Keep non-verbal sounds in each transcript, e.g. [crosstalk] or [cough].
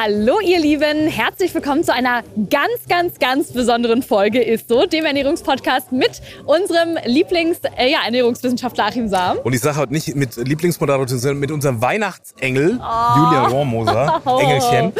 Hallo ihr Lieben, herzlich willkommen zu einer ganz, ganz, ganz besonderen Folge ist so, dem Ernährungspodcast mit unserem Lieblings-Ernährungswissenschaftler äh, ja, Achim Sam. Und ich sage heute nicht mit Lieblingsmoderator, sondern mit unserem Weihnachtsengel oh. Julia Rohrmoser, oh. [laughs] Engelchen.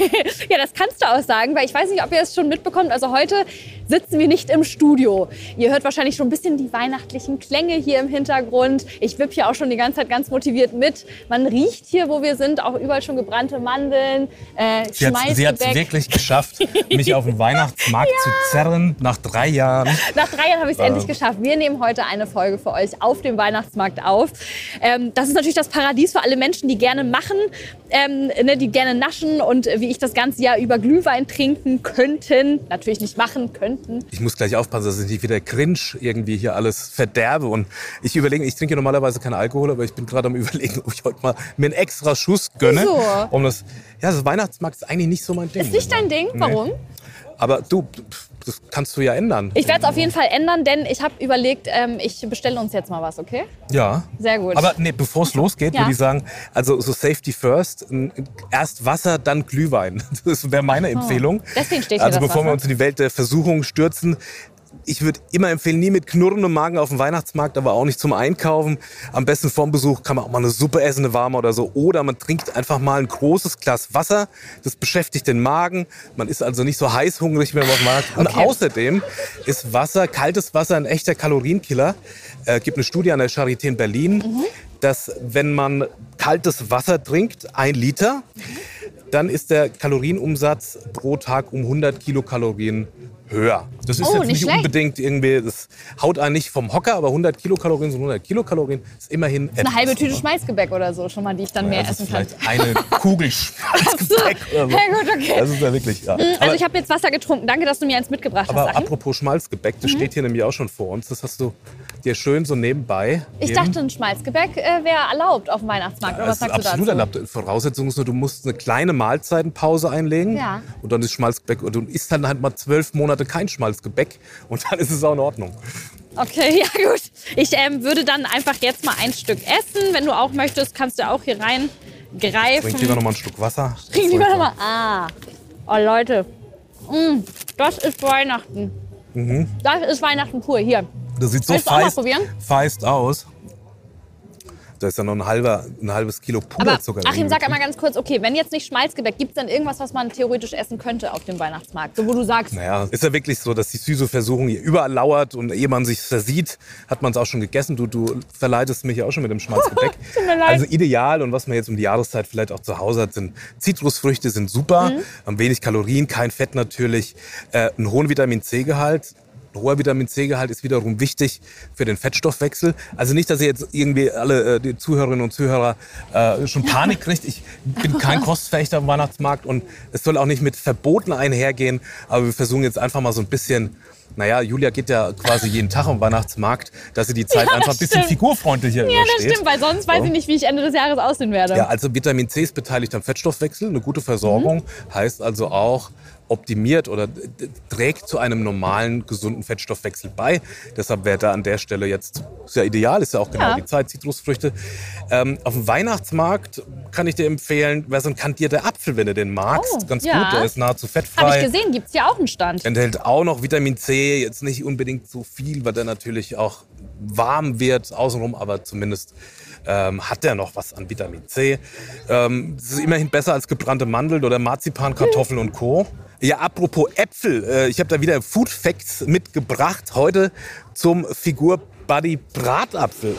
[laughs] ja, das kannst du auch sagen, weil ich weiß nicht, ob ihr es schon mitbekommt. Also heute sitzen wir nicht im Studio. Ihr hört wahrscheinlich schon ein bisschen die weihnachtlichen Klänge hier im Hintergrund. Ich wippe hier auch schon die ganze Zeit ganz motiviert mit. Man riecht hier, wo wir sind, auch überall schon gebrannte Mandeln. Äh, sie hat es wirklich geschafft, mich auf den [laughs] Weihnachtsmarkt ja. zu zerren nach drei Jahren. Nach drei Jahren habe ich es äh. endlich geschafft. Wir nehmen heute eine Folge für euch auf dem Weihnachtsmarkt auf. Ähm, das ist natürlich das Paradies für alle Menschen, die gerne machen, ähm, ne, die gerne naschen und wie ich das ganze Jahr über Glühwein trinken könnten. Natürlich nicht machen könnten. Ich muss gleich aufpassen, dass ich nicht wieder cringe irgendwie hier alles verderbe. Und ich überlege, ich trinke normalerweise keinen Alkohol, aber ich bin gerade am [laughs] überlegen, ob ich heute mal mir einen extra Schuss gönne. Wieso? Um das, ja, das Weihnachtsmarkt ist eigentlich nicht so mein Ding. Ist nicht dein Ding? Warum? Nee. Aber du, das kannst du ja ändern. Ich werde es auf jeden Fall ändern, denn ich habe überlegt, ähm, ich bestelle uns jetzt mal was, okay? Ja. Sehr gut. Aber nee, bevor es losgeht, ja. würde ich sagen, also so Safety first, erst Wasser, dann Glühwein. [laughs] Das wäre meine oh. Empfehlung. Oh. Deswegen steht Also hier bevor Wasser. wir uns in die Welt der Versuchung stürzen, ich würde immer empfehlen, nie mit knurrendem Magen auf dem Weihnachtsmarkt, aber auch nicht zum Einkaufen. Am besten vorm Besuch kann man auch mal eine Suppe essen, eine warme oder so. Oder man trinkt einfach mal ein großes Glas Wasser. Das beschäftigt den Magen. Man ist also nicht so heißhungrig, wenn man auf dem Markt. Und okay. außerdem ist Wasser, kaltes Wasser, ein echter Kalorienkiller. Es äh, gibt eine Studie an der Charité in Berlin, mhm. dass wenn man kaltes Wasser trinkt, ein Liter, mhm. dann ist der Kalorienumsatz pro Tag um 100 Kilokalorien höher. Das ist oh, jetzt nicht, nicht unbedingt irgendwie, das haut einen nicht vom Hocker, aber 100 Kilokalorien sind 100 Kilokalorien, ist immerhin das ist Eine halbe Tüte Schmalzgebäck oder so schon mal, die ich dann ja, mehr essen kann. Vielleicht eine [laughs] Kugel Schmalzgebäck so. oder so. Ja gut, okay. Das ist ja wirklich, ja. Mhm, also ich habe jetzt Wasser getrunken. Danke, dass du mir eins mitgebracht aber hast. Aber apropos Schmalzgebäck, das mhm. steht hier nämlich auch schon vor uns. Das hast du dir schön so nebenbei. Ich eben. dachte, ein Schmalzgebäck äh, wäre erlaubt auf dem Weihnachtsmarkt. Ja, oder was sagst absolut du dazu? erlaubt. Voraussetzung ist nur, du musst eine kleine Mahlzeitenpause einlegen. Ja. Und dann ist Schmalzgebäck. Und du isst dann halt mal zwölf Monate kein Schmalzgebäck. Und dann ist es auch in Ordnung. Okay, [laughs] ja gut. Ich ähm, würde dann einfach jetzt mal ein Stück essen. Wenn du auch möchtest, kannst du auch hier rein greifen. Trink lieber noch mal ein Stück Wasser. Trink lieber noch mal. Ah. Oh Leute, mm, das ist Weihnachten. Mhm. Das ist Weihnachten pur. Hier, das sieht so feist, feist aus. Da ist ja noch ein, halber, ein halbes Kilo Puderzucker. Aber Achim, sag einmal ganz kurz, okay, wenn jetzt nicht Schmalzgebäck, gibt es dann irgendwas, was man theoretisch essen könnte auf dem Weihnachtsmarkt? So, wo du sagst... Naja, ist ja wirklich so, dass die süße Versuchung hier überall lauert und ehe man sich versieht, hat man es auch schon gegessen. Du, du verleitest mich auch schon mit dem Schmalzgebäck. [laughs] also ideal und was man jetzt um die Jahreszeit vielleicht auch zu Hause hat, sind Zitrusfrüchte, sind super. Mhm. Haben wenig Kalorien, kein Fett natürlich, äh, einen hohen Vitamin C-Gehalt hoher Vitamin C-Gehalt ist wiederum wichtig für den Fettstoffwechsel. Also nicht, dass ihr jetzt irgendwie alle äh, die Zuhörerinnen und Zuhörer äh, schon Panik kriegt. Ich bin kein [laughs] Kostfechter am Weihnachtsmarkt und es soll auch nicht mit Verboten einhergehen. Aber wir versuchen jetzt einfach mal so ein bisschen naja, Julia geht ja quasi jeden Tag am Weihnachtsmarkt, dass sie die Zeit ja, einfach ein bisschen figurfreundlicher Ja, das stimmt, weil sonst weiß ich nicht, wie ich Ende des Jahres aussehen werde. Ja, also Vitamin C ist beteiligt am Fettstoffwechsel. Eine gute Versorgung mhm. heißt also auch, optimiert oder trägt zu einem normalen, gesunden Fettstoffwechsel bei. Deshalb wäre da an der Stelle jetzt sehr ideal, ist ja auch genau ja. die Zeit, Zitrusfrüchte. Ähm, auf dem Weihnachtsmarkt kann ich dir empfehlen, wäre so ein kandierter Apfel, wenn du den magst. Oh, Ganz ja. gut, der ist nahezu fettfrei. Habe ich gesehen, gibt es ja auch einen Stand. Enthält auch noch Vitamin C, jetzt nicht unbedingt so viel, weil der natürlich auch warm wird außenrum, aber zumindest ähm, hat der noch was an Vitamin C. Ähm, das ist immerhin besser als gebrannte Mandeln oder Marzipankartoffeln und Co. Ja, apropos Äpfel, äh, ich habe da wieder Food Facts mitgebracht. Heute zum Figur Buddy Bratapfel.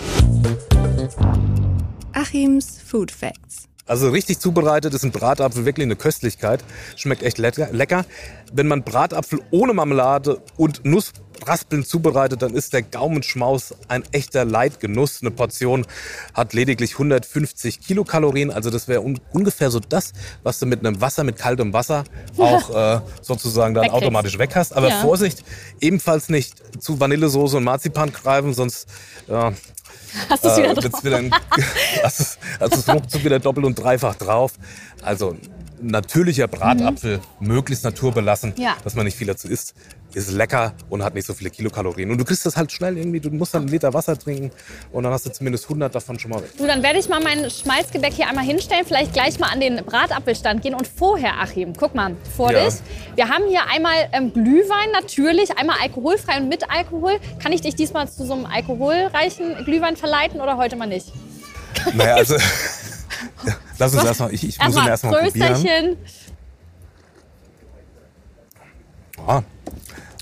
Achims Food Facts. Also richtig zubereitet ist ein Bratapfel wirklich eine Köstlichkeit. Schmeckt echt lecker. Wenn man Bratapfel ohne Marmelade und Nussraspeln zubereitet, dann ist der Gaumenschmaus ein echter Leidgenuss. Eine Portion hat lediglich 150 Kilokalorien. Also das wäre un ungefähr so das, was du mit einem Wasser, mit kaltem Wasser auch äh, sozusagen dann Wegkriegst. automatisch weg hast. Aber ja. Vorsicht, ebenfalls nicht zu Vanillesoße und Marzipan greifen, sonst ja, Hast du es wieder äh, drauf? Wieder ein, [laughs] hast es ruckzuck wieder doppelt und dreifach drauf. Also natürlicher Bratapfel, möglichst naturbelassen, Ja. dass man nicht viel dazu isst, ist lecker und hat nicht so viele Kilokalorien. Und du kriegst das halt schnell irgendwie, du musst dann einen Liter Wasser trinken und dann hast du zumindest 100 davon schon mal weg. Du, dann werde ich mal mein Schmalzgebäck hier einmal hinstellen, vielleicht gleich mal an den Bratapfelstand gehen und vorher, Achim, guck mal, vor Ja. dich. Wir haben hier einmal ähm, Glühwein natürlich, einmal alkoholfrei und mit Alkohol. Kann ich dich diesmal zu so einem alkoholreichen Glühwein verleiten oder heute mal nicht? Naja, also [laughs] lass uns erstmal, ich, ich muss ihn erstmal probieren. Ah,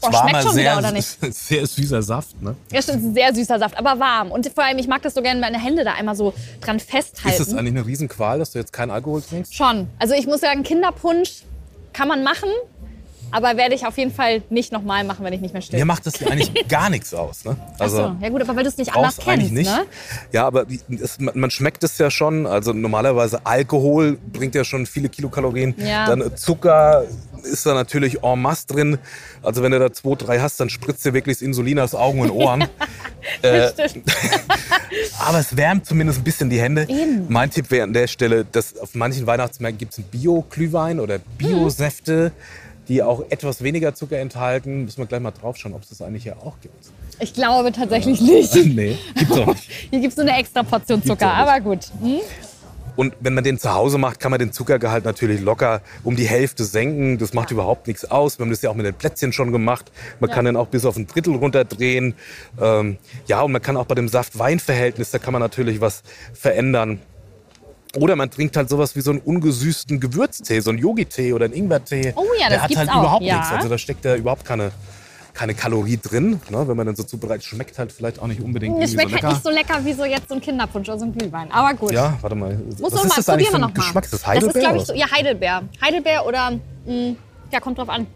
Oh, es war schmeckt schon sehr, wieder, oder nicht? [laughs] sehr süßer Saft. Ne? Ja, stimmt, sehr süßer Saft, aber warm. Und vor allem, ich mag das so gerne, meine Hände da einmal so dran festhalten. Ist es eigentlich eine Riesenqual, dass du jetzt keinen Alkohol trinkst? Schon. Also ich muss sagen, Kinderpunsch kann man machen, aber werde ich auf jeden Fall nicht nochmal machen, wenn ich nicht mehr still. Mir macht das eigentlich [laughs] gar nichts aus. Ne? Also, so, ja gut, aber weil du es nicht anders kennst, nicht. ne? Ja, aber es, man schmeckt es ja schon. Also normalerweise Alkohol bringt ja schon viele Kilokalorien. Ja. Dann Zucker ist da natürlich en masse drin. Also wenn du da zwei, drei hast, dann spritzt dir wirklich das Insulin aus Augen und Ohren. [laughs] äh, [laughs] aber es wärmt zumindest ein bisschen die Hände. Eben. Mein Tipp wäre an der Stelle, dass auf manchen Weihnachtsmärkten gibt es einen Bio-Glühwein oder Bio-Säfte, die auch etwas weniger Zucker enthalten. Müssen wir gleich mal drauf schauen, ob es das eigentlich hier auch gibt. Ich glaube tatsächlich [laughs] nicht. [laughs] nee, gibt's auch nicht. Hier gibt es nur eine extra Portion Zucker, aber gut. Hm? Und wenn man den zu Hause macht, kann man den Zuckergehalt natürlich locker um die Hälfte senken. Das macht überhaupt nichts aus. Wir haben das ja auch mit den Plätzchen schon gemacht. Man Ja. kann den auch bis auf ein Drittel runterdrehen. Ähm, ja, und man kann auch bei dem Saft-Wein-Verhältnis, da kann man natürlich was verändern. Oder man trinkt halt sowas wie so einen ungesüßten Gewürztee, so einen Yogi-Tee oder einen Ingwer-Tee. Oh ja, das Der hat gibt's halt auch, überhaupt ja. nichts. Also da steckt ja überhaupt keine, keine Kalorie drin. Ne? Wenn man dann so zubereitet, schmeckt halt vielleicht auch nicht unbedingt Es schmeckt so halt nicht so lecker wie so jetzt so ein Kinderpunsch oder so ein Glühwein. Aber gut. ja, warte mal. Muss Was ist mal, das eigentlich probieren für wir ein. Geschmack? Ist das Das Heidelbeer? ist, glaube ich, so, ja, Heidelbeer. Heidelbeer oder, mh, ja, kommt drauf an.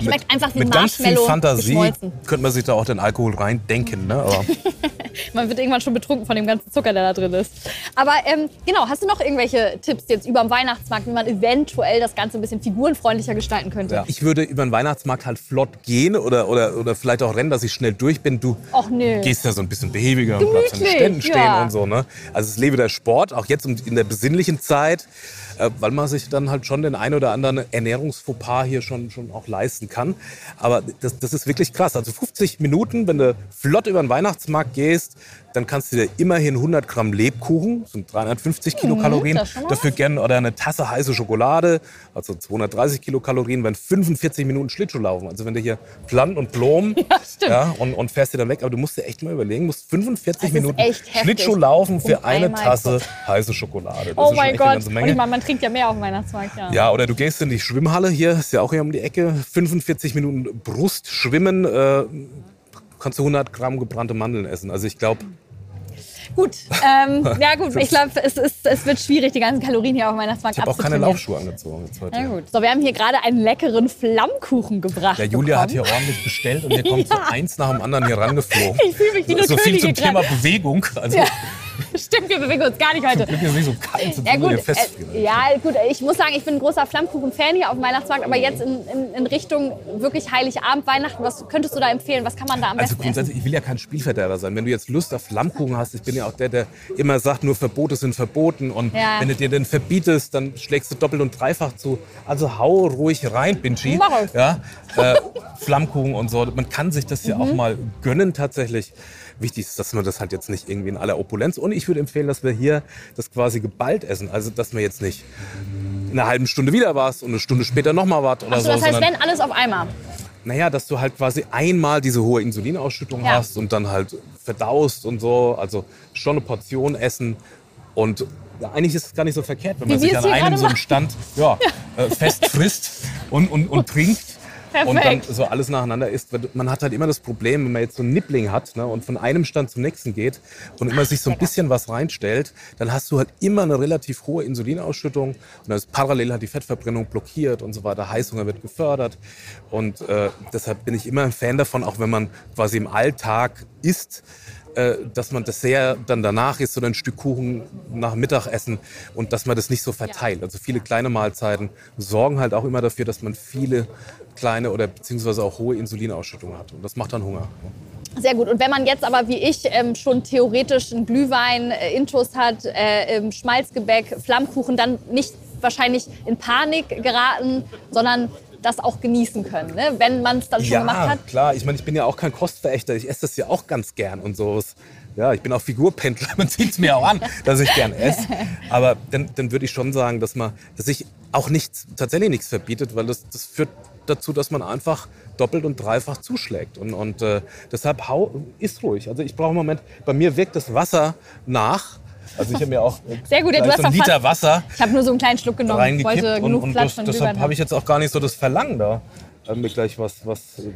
Schmeckt einfach wie mit ganz viel Marshmallow Fantasie könnte man sich da auch den Alkohol reindenken. Ne? Aber [laughs] Man wird irgendwann schon betrunken von dem ganzen Zucker, der da drin ist. Aber ähm, genau, hast du noch irgendwelche Tipps jetzt über den Weihnachtsmarkt, wie man eventuell das Ganze ein bisschen figurenfreundlicher gestalten könnte? ja. ich würde über den Weihnachtsmarkt halt flott gehen oder, oder, oder vielleicht auch rennen, dass ich schnell durch bin. Du Och, nö. gehst ja so ein bisschen behäbiger und bleibst an den Gemütlich, Ständen stehen ja. und so. Ne? Also es lebe der Sport, auch jetzt in der besinnlichen Zeit, äh, weil man sich dann halt schon den ein oder anderen Ernährungsfauxpas hier schon, schon auch leisten kann. Aber das, das ist wirklich krass. Also 50 Minuten, wenn du flott über den Weihnachtsmarkt gehst, dann kannst du dir immerhin 100 Gramm Lebkuchen, sind 350 Kilokalorien, Mhm, dafür gerne oder eine Tasse heiße Schokolade, also 230 Kilokalorien, wenn 45 Minuten Schlittschuh laufen. Also wenn du hier plant und plom [laughs] stimmt. ja, und, und fährst dir dann weg, aber du musst dir echt mal überlegen, musst 45 Das Minuten. Schlittschuh laufen für Um eine Tasse heiße Schokolade. Das Oh mein Gott. Und ich meine, man trinkt ja mehr auf dem Weihnachtsmarkt, ja. Ja, oder du gehst in die Schwimmhalle hier, ist ja auch hier um die Ecke, 45 Minuten Brust schwimmen, äh, kannst du 100 Gramm gebrannte Mandeln essen. Also ich glaube, Gut, ähm, [laughs] ja gut, ich glaube, es, ist, es wird schwierig, die ganzen Kalorien hier auf dem Weihnachtsmarkt ich habe auch keine. Laufschuhe angezogen jetzt heute. Na gut. So, wir haben hier gerade einen leckeren Flammkuchen gebracht. Der Julia hat hier bekommen. ordentlich bestellt und hier kommt so eins nach dem anderen hier rangeflogen. Ich fühle mich wie eine so viel Königin zum Thema gerade. Bewegung. Also Ja. [laughs] Stimmt, wir bewegen uns gar nicht heute. Glück nicht so kalt, Ja wir gut, festfrieren. äh, ja gut, ich muss sagen, ich bin ein großer Flammkuchen-Fan hier auf dem Weihnachtsmarkt, aber jetzt in, in, in Richtung wirklich Heiligabend, Weihnachten, was könntest du da empfehlen? Was kann man da am Also besten grundsätzlich, ich will ja kein Spielverderber sein. Wenn du jetzt Lust auf Flammkuchen hast, ich bin ja auch der, der immer sagt, nur Verbote sind verboten. Und Ja. wenn du dir den verbietest, dann schlägst du doppelt und dreifach zu. Also hau ruhig rein, Binchi. Ja, äh, Flammkuchen und so. Man kann sich das ja Mhm. auch mal gönnen tatsächlich. Wichtig ist, dass man das halt jetzt nicht irgendwie in aller Opulenz. Und ich würde empfehlen, dass wir hier das quasi geballt essen. Also, dass man jetzt nicht in einer halben Stunde wieder warst und eine Stunde später nochmal was oder Achso, so. das heißt, sondern- wenn alles auf einmal. naja, dass du halt quasi einmal diese hohe Insulinausschüttung Ja. hast und dann halt verdaust und so. Also schon eine Portion essen. Und ja, eigentlich ist es gar nicht so verkehrt, wenn man Wie sich an einem so einem Stand ja, äh, fest frisst und, und, und [laughs] trinkt. Und dann Perfekt. so alles nacheinander isst. Man hat halt immer das Problem, wenn man jetzt so einen Nippling hat ne, und von einem Stand zum nächsten geht und immer sich so ein bisschen was reinstellt, dann hast du halt immer eine relativ hohe Insulinausschüttung und dann ist parallel halt die Fettverbrennung blockiert und so weiter. Heißhunger wird gefördert und äh, deshalb bin ich immer ein Fan davon, auch wenn man quasi im Alltag isst, dass man Dessert dann danach isst oder ein Stück Kuchen nach Mittagessen und dass man das nicht so verteilt. Also viele kleine Mahlzeiten sorgen halt auch immer dafür, dass man viele kleine oder beziehungsweise auch hohe Insulinausschüttung hat. Und das macht dann Hunger. Sehr gut. Und wenn man jetzt aber wie ich ähm, schon theoretisch einen Glühwein, äh, Intus hat, äh, Schmalzgebäck, Flammkuchen, dann nicht wahrscheinlich in Panik geraten, sondern das auch genießen können, ne? wenn man es dann schon ja, gemacht hat. klar. Ich meine, ich bin ja auch kein Kostverächter. Ich esse das ja auch ganz gern und so. Ja, ich bin auch Figurpendler. [laughs] Man sieht es mir auch an, dass ich gern esse. Aber dann, dann würde ich schon sagen, dass man, dass sich auch nichts, tatsächlich nichts verbietet, weil das, das führt dazu, dass man einfach doppelt und dreifach zuschlägt. Und, und äh, deshalb hau, ist ruhig. Also ich brauche im Moment, bei mir wirkt das Wasser nach. Also ich habe mir auch Sehr gut, ja, du hast so einen Liter Wasser Ich habe nur so einen kleinen Schluck genommen. Ich wollte und, genug und Platz das, von deshalb habe ich jetzt auch gar nicht so das Verlangen da. äh, Mir gleich was, was äh,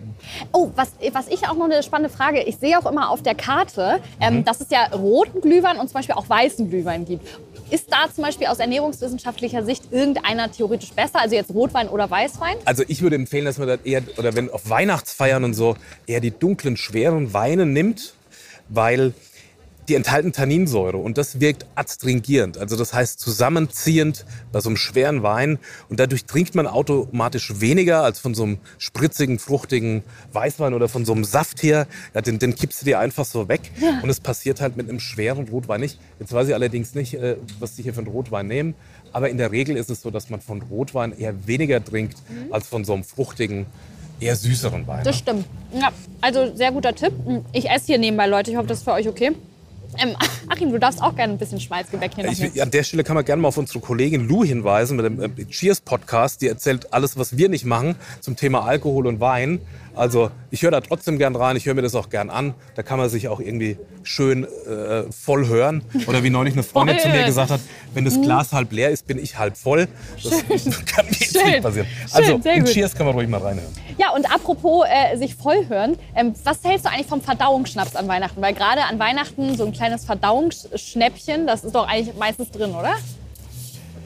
Oh, was, was ich auch noch eine spannende Frage, ich sehe auch immer auf der Karte, ähm, Mhm. dass es ja roten Glühwein und zum Beispiel auch weißen Glühwein gibt. Ist da zum Beispiel aus ernährungswissenschaftlicher Sicht irgendeiner theoretisch besser, also jetzt Rotwein oder Weißwein? Also ich würde empfehlen, dass man das eher, oder wenn auf Weihnachtsfeiern und so, eher die dunklen, schweren Weine nimmt, weil die enthalten Tanninsäure und das wirkt adstringierend, also das heißt zusammenziehend bei so einem schweren Wein und dadurch trinkt man automatisch weniger als von so einem spritzigen, fruchtigen Weißwein oder von so einem Saft hier. Ja, den, den kippst du dir einfach so weg und es passiert halt mit einem schweren Rotwein nicht. Jetzt weiß ich allerdings nicht, äh, was die hier für einen Rotwein nehmen, aber in der Regel ist es so, dass man von Rotwein eher weniger trinkt als von so einem fruchtigen, eher süßeren Wein. Das stimmt. Ja, also sehr guter Tipp. Ich esse hier nebenbei, Leute. Ich hoffe, das ist für euch okay. Ähm, Achim, du darfst auch gerne ein bisschen Schmalzgebäck hier Ich, an der Stelle kann man gerne mal auf unsere Kollegin Lou hinweisen mit dem äh, Cheers-Podcast. Die erzählt alles, was wir nicht machen zum Thema Alkohol und Wein. Also ich höre da trotzdem gern rein, ich höre mir das auch gern an. Da kann man sich auch irgendwie schön äh, voll hören. Oder wie neulich eine Freundin zu mir gesagt hat, wenn das Glas halb leer ist, bin ich halb voll. Das [laughs] kann mir jetzt Schön. nicht passieren. Schön, Also sehr in gut. Cheers kann man ruhig mal reinhören. Ja, und apropos äh, sich voll hören, ähm, was hältst du eigentlich vom Verdauungsschnaps an Weihnachten? Weil gerade an Weihnachten so ein kleines Verdauungsschnäppchen, das ist doch eigentlich meistens drin, oder?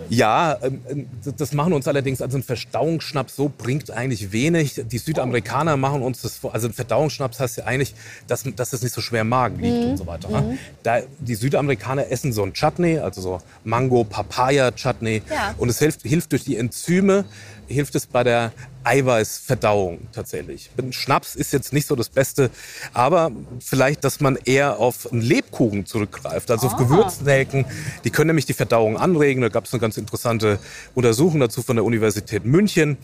Ja, ähm, ähm, das machen uns allerdings, also ein Verdauungsschnaps so bringt eigentlich wenig. Die Südamerikaner machen uns das vor, also ein Verdauungsschnaps heißt ja eigentlich, dass, dass es nicht so schwer im Magen liegt Mhm. und so weiter. ne? Da, die Südamerikaner essen so ein Chutney, also so Mango-Papaya-Chutney Ja. und es hilft, hilft durch die Enzyme, hilft es bei der Eiweißverdauung tatsächlich. Schnaps ist jetzt nicht so das Beste, aber vielleicht, dass man eher auf einen Lebkuchen zurückgreift, also Ah. auf Gewürznelken. Die können nämlich die Verdauung anregen. Da gab es eine ganz interessante Untersuchung dazu von der Universität München.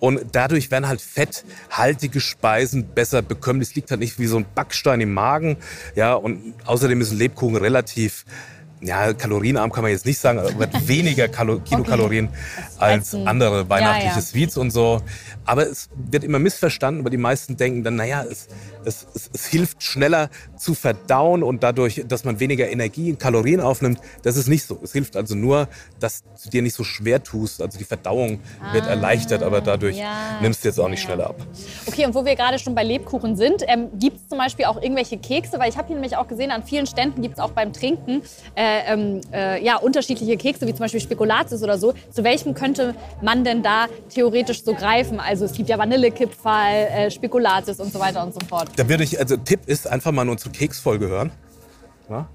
Und dadurch werden halt fetthaltige Speisen besser bekömmlich. Es liegt halt nicht wie so ein Backstein im Magen. Ja, und außerdem ist ein Lebkuchen relativ ja, kalorienarm kann man jetzt nicht sagen, aber hat weniger Kalo [laughs] Kilokalorien als Essen. andere weihnachtliche Ja, ja. Sweets und so. Aber es wird immer missverstanden, weil die meisten denken dann, naja, es, es, es, es hilft schneller zu verdauen und dadurch, dass man weniger Energie und Kalorien aufnimmt. Das ist nicht so. Es hilft also nur, dass du dir nicht so schwer tust. Also die Verdauung wird erleichtert, aber dadurch Ah, ja. nimmst du jetzt auch nicht schneller ab. Okay, und wo wir gerade schon bei Lebkuchen sind, ähm, gibt es zum Beispiel auch irgendwelche Kekse? Weil ich habe hier nämlich auch gesehen, an vielen Ständen gibt es auch beim Trinken äh, ähm, äh, ja, unterschiedliche Kekse, wie zum Beispiel Spekulatius oder so. Zu welchem könnte man denn da theoretisch so greifen? Also es gibt ja Vanillekipferl, äh, Spekulatius und so weiter und so fort. Da würde ich, also Tipp ist einfach mal in unsere Keksfolge hören. Ja?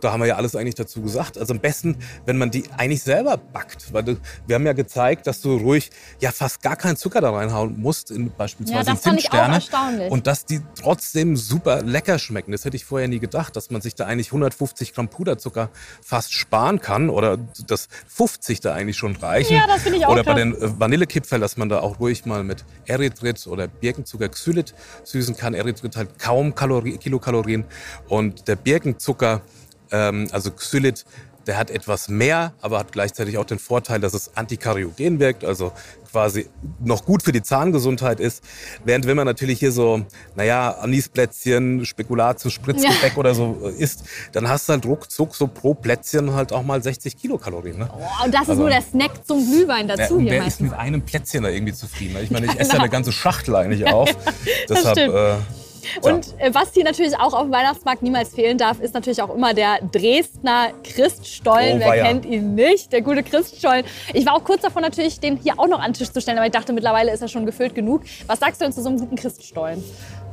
Da haben wir ja alles eigentlich dazu gesagt. Also am besten, wenn man die eigentlich selber backt. Weil wir haben ja gezeigt, dass du ruhig ja fast gar keinen Zucker da reinhauen musst, in, beispielsweise Ja, das fand ich auch erstaunlich. Und dass die trotzdem super lecker schmecken. Das hätte ich vorher nie gedacht, dass man sich da eigentlich 150 Gramm Puderzucker fast sparen kann. Oder dass 50 da eigentlich schon reichen. Ja, das finde ich auch Oder bei krass. den äh, Vanillekipferl, dass man da auch ruhig mal mit Erythrit oder Birkenzucker Xylit süßen kann. Erythrit halt kaum Kalori Kilokalorien und der Birkenzucker, ähm, also Xylit, der hat etwas mehr, aber hat gleichzeitig auch den Vorteil, dass es antikariogen wirkt, also quasi noch gut für die Zahngesundheit ist. Während wenn man natürlich hier so, naja, Anisplätzchen, Spekulatius, Spritzgebäck [laughs] oder so äh, isst, dann hast du halt ruckzuck so pro Plätzchen halt auch mal 60 Kilokalorien. Ne? Oh, und das ist Also- nur der Snack zum Glühwein Ja, dazu und hier wer ist meistens. mit einem Plätzchen da irgendwie zufrieden? Ich meine, ich [laughs] esse ja eine ganze Schachtel eigentlich [laughs] auf. Deshalb, stimmt. äh, Und äh, was hier natürlich auch auf dem Weihnachtsmarkt niemals fehlen darf, ist natürlich auch immer der Dresdner Christstollen. Oh, Wer weia. kennt ihn nicht? Der gute Christstollen. Ich war auch kurz davor natürlich, den hier auch noch an den Tisch zu stellen, aber ich dachte, mittlerweile ist er schon gefüllt genug. Was sagst du denn zu so einem guten Christstollen?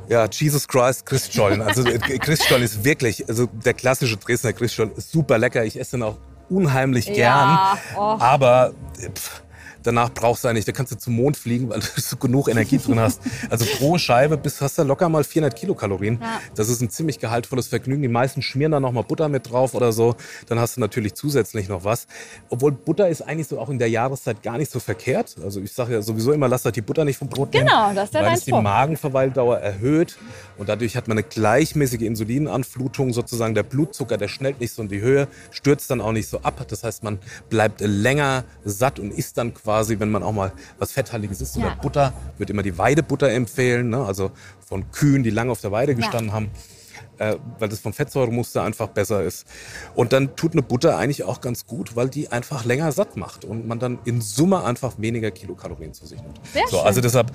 ja, Jesus Christ, Christstollen. Also äh, Christstollen ist wirklich, also der klassische Dresdner Christstollen ist super lecker. Ich esse den auch unheimlich gern. Ja, oh. Aber äh, pff, danach brauchst du eigentlich, da kannst du zum Mond fliegen, weil [laughs] du genug Energie drin hast. Also pro Scheibe bist, hast du locker mal 400 Kilokalorien. Ja. Das ist ein ziemlich gehaltvolles Vergnügen. Die meisten schmieren da noch mal Butter mit drauf oder so. Dann hast du natürlich zusätzlich noch was. Obwohl Butter ist eigentlich so auch in der Jahreszeit gar nicht so verkehrt. Also ich sage ja sowieso immer, lass halt die Butter nicht vom Brot nehmen. Genau, das ist der Weil es die Magenverweildauer erhöht und dadurch hat man eine gleichmäßige Insulinanflutung sozusagen. Der Blutzucker, der schnellt nicht so in die Höhe, stürzt dann auch nicht so ab. Das heißt, man bleibt länger satt und isst dann quasi, wenn man auch mal was Fetthaltiges isst ja. oder Butter, wird immer die Weidebutter empfehlen, ne? also von Kühen, die lange auf der Weide gestanden ja. haben. Äh, weil das vom Fettsäuremuster einfach besser ist. Und dann tut eine Butter eigentlich auch ganz gut, weil die einfach länger satt macht und man dann in Summe einfach weniger Kilokalorien zu sich nimmt. Sehr so, also deshalb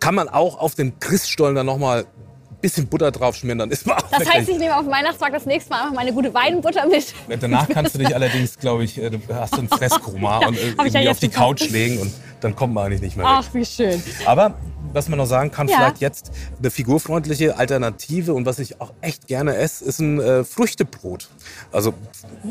kann man auch auf den Christstollen dann nochmal bisschen Butter drauf schmieren, dann ist man auch Das heißt, ich nehme auf Weihnachtsmarkt das nächste Mal einfach meine gute Weidenbutter mit. Danach kannst du dich [laughs] allerdings, glaube ich, äh, du hast ein [laughs] Fresskoma ja, und irgendwie ja auf die Couch legen und dann kommt man eigentlich nicht mehr weg. Ach, wie schön. Aber was man noch sagen kann, ja. vielleicht jetzt eine figurfreundliche Alternative und was ich auch echt gerne esse, ist ein äh, Früchtebrot. Also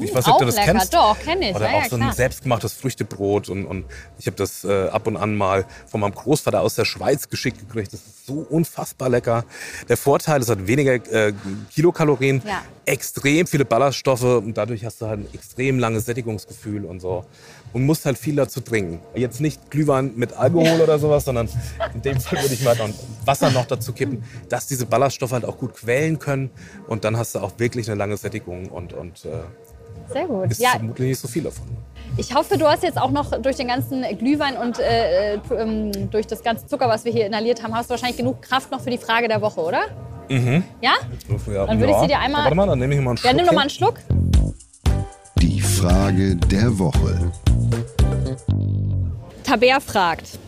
ich weiß nicht, ob du das lecker. kennst. Doch, kenne ich. Oder ja, auch so ein selbstgemachtes Früchtebrot und, und ich habe das äh, ab und an mal von meinem Großvater aus der Schweiz geschickt gekriegt. Das ist so unfassbar lecker. Der Vorteil, es hat weniger äh, Kilokalorien, ja. extrem viele Ballaststoffe und dadurch hast du halt ein extrem langes Sättigungsgefühl und so und musst halt viel dazu trinken. Jetzt nicht Glühwein mit Alkohol oder sowas, sondern in dem Fall würde ich mal Wasser noch dazu kippen, dass diese Ballaststoffe halt auch gut quellen können und dann hast du auch wirklich eine lange Sättigung und, und äh, Sehr gut. ist ja. vermutlich nicht so viel davon. Ich hoffe, du hast jetzt auch noch durch den ganzen Glühwein und äh, äh, durch das ganze Zucker, was wir hier inhaliert haben, hast du wahrscheinlich genug Kraft noch für die Frage der Woche, oder? Mhm. Ja? Dann würde ich sie dir einmal. Warte mal, dann nehme ich mal einen Schluck. Ja, nimm noch mal einen Schluck. Die Frage der Woche. Tabea fragt,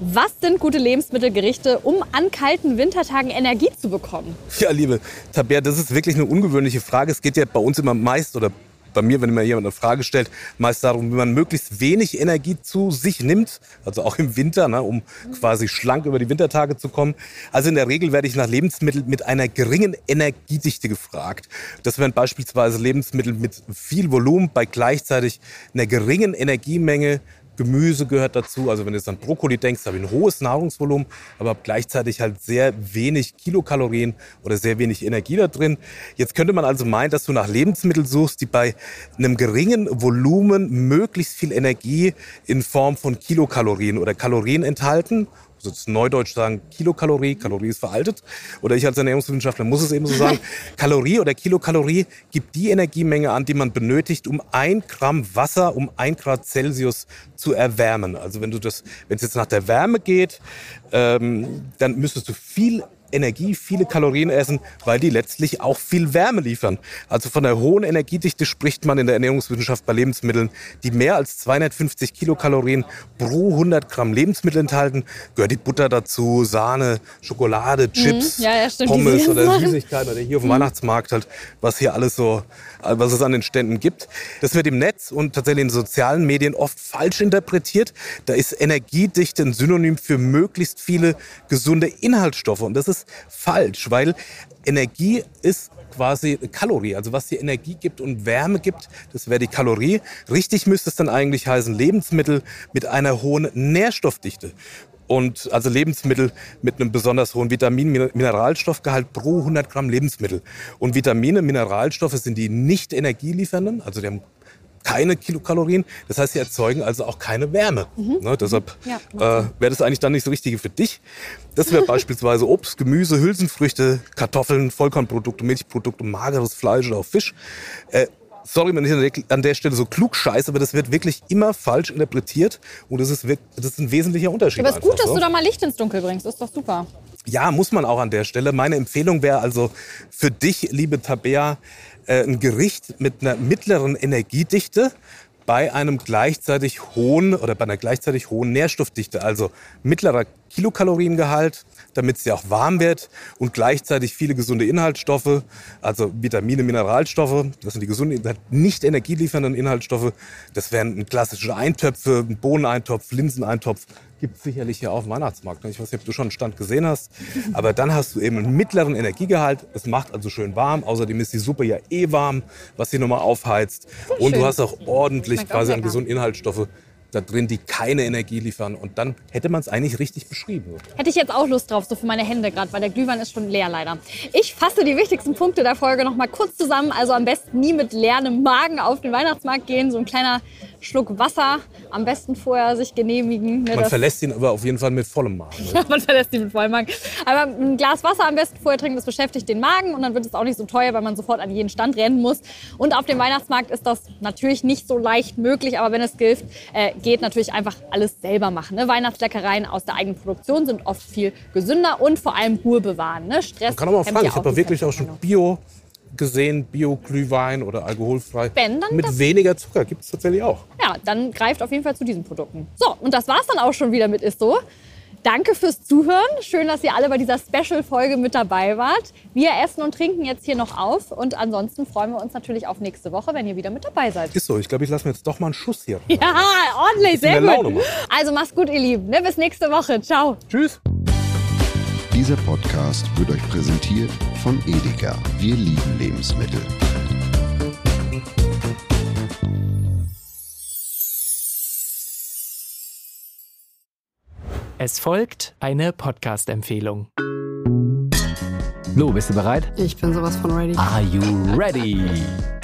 was sind gute Lebensmittelgerichte, um an kalten Wintertagen Energie zu bekommen? Ja, liebe Tabea, das ist wirklich eine ungewöhnliche Frage. Es geht ja bei uns immer meist oder bei mir, wenn mir jemand eine Frage stellt, meist darum, wie man möglichst wenig Energie zu sich nimmt, also auch im Winter, ne, um quasi schlank über die Wintertage zu kommen. Also in der Regel werde ich nach Lebensmitteln mit einer geringen Energiedichte gefragt. Das wären beispielsweise Lebensmittel mit viel Volumen bei gleichzeitig einer geringen Energiemenge Gemüse gehört dazu. Also wenn du jetzt an Brokkoli denkst, habe ich ein hohes Nahrungsvolumen, aber gleichzeitig halt sehr wenig Kilokalorien oder sehr wenig Energie da drin. Jetzt könnte man also meinen, dass du nach Lebensmitteln suchst, die bei einem geringen Volumen möglichst viel Energie in Form von Kilokalorien oder Kalorien enthalten also das Neudeutsch sagen Kilokalorie, Kalorie ist veraltet. Oder ich als Ernährungswissenschaftler muss es eben so sagen. [laughs] Kalorie oder Kilokalorie gibt die Energiemenge an, die man benötigt, um ein Gramm Wasser um ein Grad Celsius zu erwärmen. Also wenn du das, wenn es jetzt nach der Wärme geht, ähm, dann müsstest du viel Energie, viele Kalorien essen, weil die letztlich auch viel Wärme liefern. Also von der hohen Energiedichte spricht man in der Ernährungswissenschaft bei Lebensmitteln, die mehr als 250 Kilokalorien pro 100 Gramm Lebensmittel enthalten. Gehört die Butter dazu, Sahne, Schokolade, mhm. Chips, mhm. ja, ja, Pommes oder Süßigkeiten oder hier auf dem mhm. Weihnachtsmarkt halt, was hier alles so, was es an den Ständen gibt. Das wird im Netz und tatsächlich in sozialen Medien oft falsch interpretiert. Da ist Energiedichte ein Synonym für möglichst viele gesunde Inhaltsstoffe und das ist falsch, weil Energie ist quasi Kalorie. Also was die Energie gibt und Wärme gibt, das wäre die Kalorie. Richtig müsste es dann eigentlich heißen Lebensmittel mit einer hohen Nährstoffdichte. Und also Lebensmittel mit einem besonders hohen Vitamin-Mineralstoffgehalt pro 100 Gramm Lebensmittel. Und Vitamine, Mineralstoffe sind die nicht energieliefernden, also die haben keine Kilokalorien. Das heißt, sie erzeugen also auch keine Wärme. Mhm. Ne, deshalb ja, äh, wäre das eigentlich dann nicht so richtige für dich. Das wäre [laughs] beispielsweise Obst, Gemüse, Hülsenfrüchte, Kartoffeln, Vollkornprodukte, Milchprodukte, mageres Fleisch oder auch Fisch. Äh, sorry, wenn ich an der Stelle so klug scheiße, aber das wird wirklich immer falsch interpretiert und das ist, das ist ein wesentlicher Unterschied. Aber es ist gut, dass so. du da mal Licht ins Dunkel bringst. Das ist doch super. Ja, muss man auch an der Stelle. Meine Empfehlung wäre also für dich, liebe Tabea, ein Gericht mit einer mittleren Energiedichte bei einem gleichzeitig hohen oder bei einer gleichzeitig hohen Nährstoffdichte, also mittlerer Kilokaloriengehalt, damit ja auch warm wird und gleichzeitig viele gesunde Inhaltsstoffe, also Vitamine, Mineralstoffe, das sind die gesunden, nicht energieliefernden Inhaltsstoffe. Das wären klassische Eintöpfe, ein Bohneneintopf, Linseneintopf, gibt es sicherlich hier auf dem Weihnachtsmarkt. Ich weiß nicht, ob du schon einen Stand gesehen hast. Aber dann hast du eben einen mittleren Energiegehalt. Es macht also schön warm. Außerdem ist die Suppe ja eh warm, was sie nochmal aufheizt. Und du hast auch ordentlich quasi an gesunden Inhaltsstoffe da drin, die keine Energie liefern. Und dann hätte man es eigentlich richtig beschrieben. Hätte ich jetzt auch Lust drauf, so für meine Hände gerade, weil der Glühwein ist schon leer leider. Ich fasse die wichtigsten Punkte der Folge noch mal kurz zusammen. Also am besten nie mit leerem Magen auf den Weihnachtsmarkt gehen. So ein kleiner Schluck Wasser, am besten vorher sich genehmigen. Ne, man verlässt ihn aber auf jeden Fall mit vollem Magen. [laughs] ja, man verlässt ihn mit vollem Magen. Aber ein Glas Wasser am besten vorher trinken, das beschäftigt den Magen und dann wird es auch nicht so teuer, weil man sofort an jeden Stand rennen muss. Und auf dem Weihnachtsmarkt ist das natürlich nicht so leicht möglich, aber wenn es gilt, äh, geht natürlich einfach alles selber machen. Ne? Weihnachtsleckereien aus der eigenen Produktion sind oft viel gesünder und vor allem Ruhe bewahren. Ne? Stress. Man kann auch mal fragen, ich habe wirklich auch schon Bio gesehen, Bio-Glühwein oder alkoholfrei. Wenn, dann mit weniger Zucker gibt es tatsächlich auch. Ja, dann greift auf jeden Fall zu diesen Produkten. So, und das war's dann auch schon wieder mit Ist so. Danke fürs Zuhören. Schön, dass ihr alle bei dieser Special-Folge mit dabei wart. Wir essen und trinken jetzt hier noch auf. Und ansonsten freuen wir uns natürlich auf nächste Woche, wenn ihr wieder mit dabei seid. Ist so. Ich glaube, ich lasse mir jetzt doch mal einen Schuss hier. Ja, ordentlich. Sehr gut. Also mach's gut, ihr Lieben. Ne, bis nächste Woche. Ciao. Tschüss. Dieser Podcast wird euch präsentiert von Edeka. Wir lieben Lebensmittel. Es folgt eine Podcast-Empfehlung. Lo, bist du bereit? Ich bin sowas von ready. Are you ready?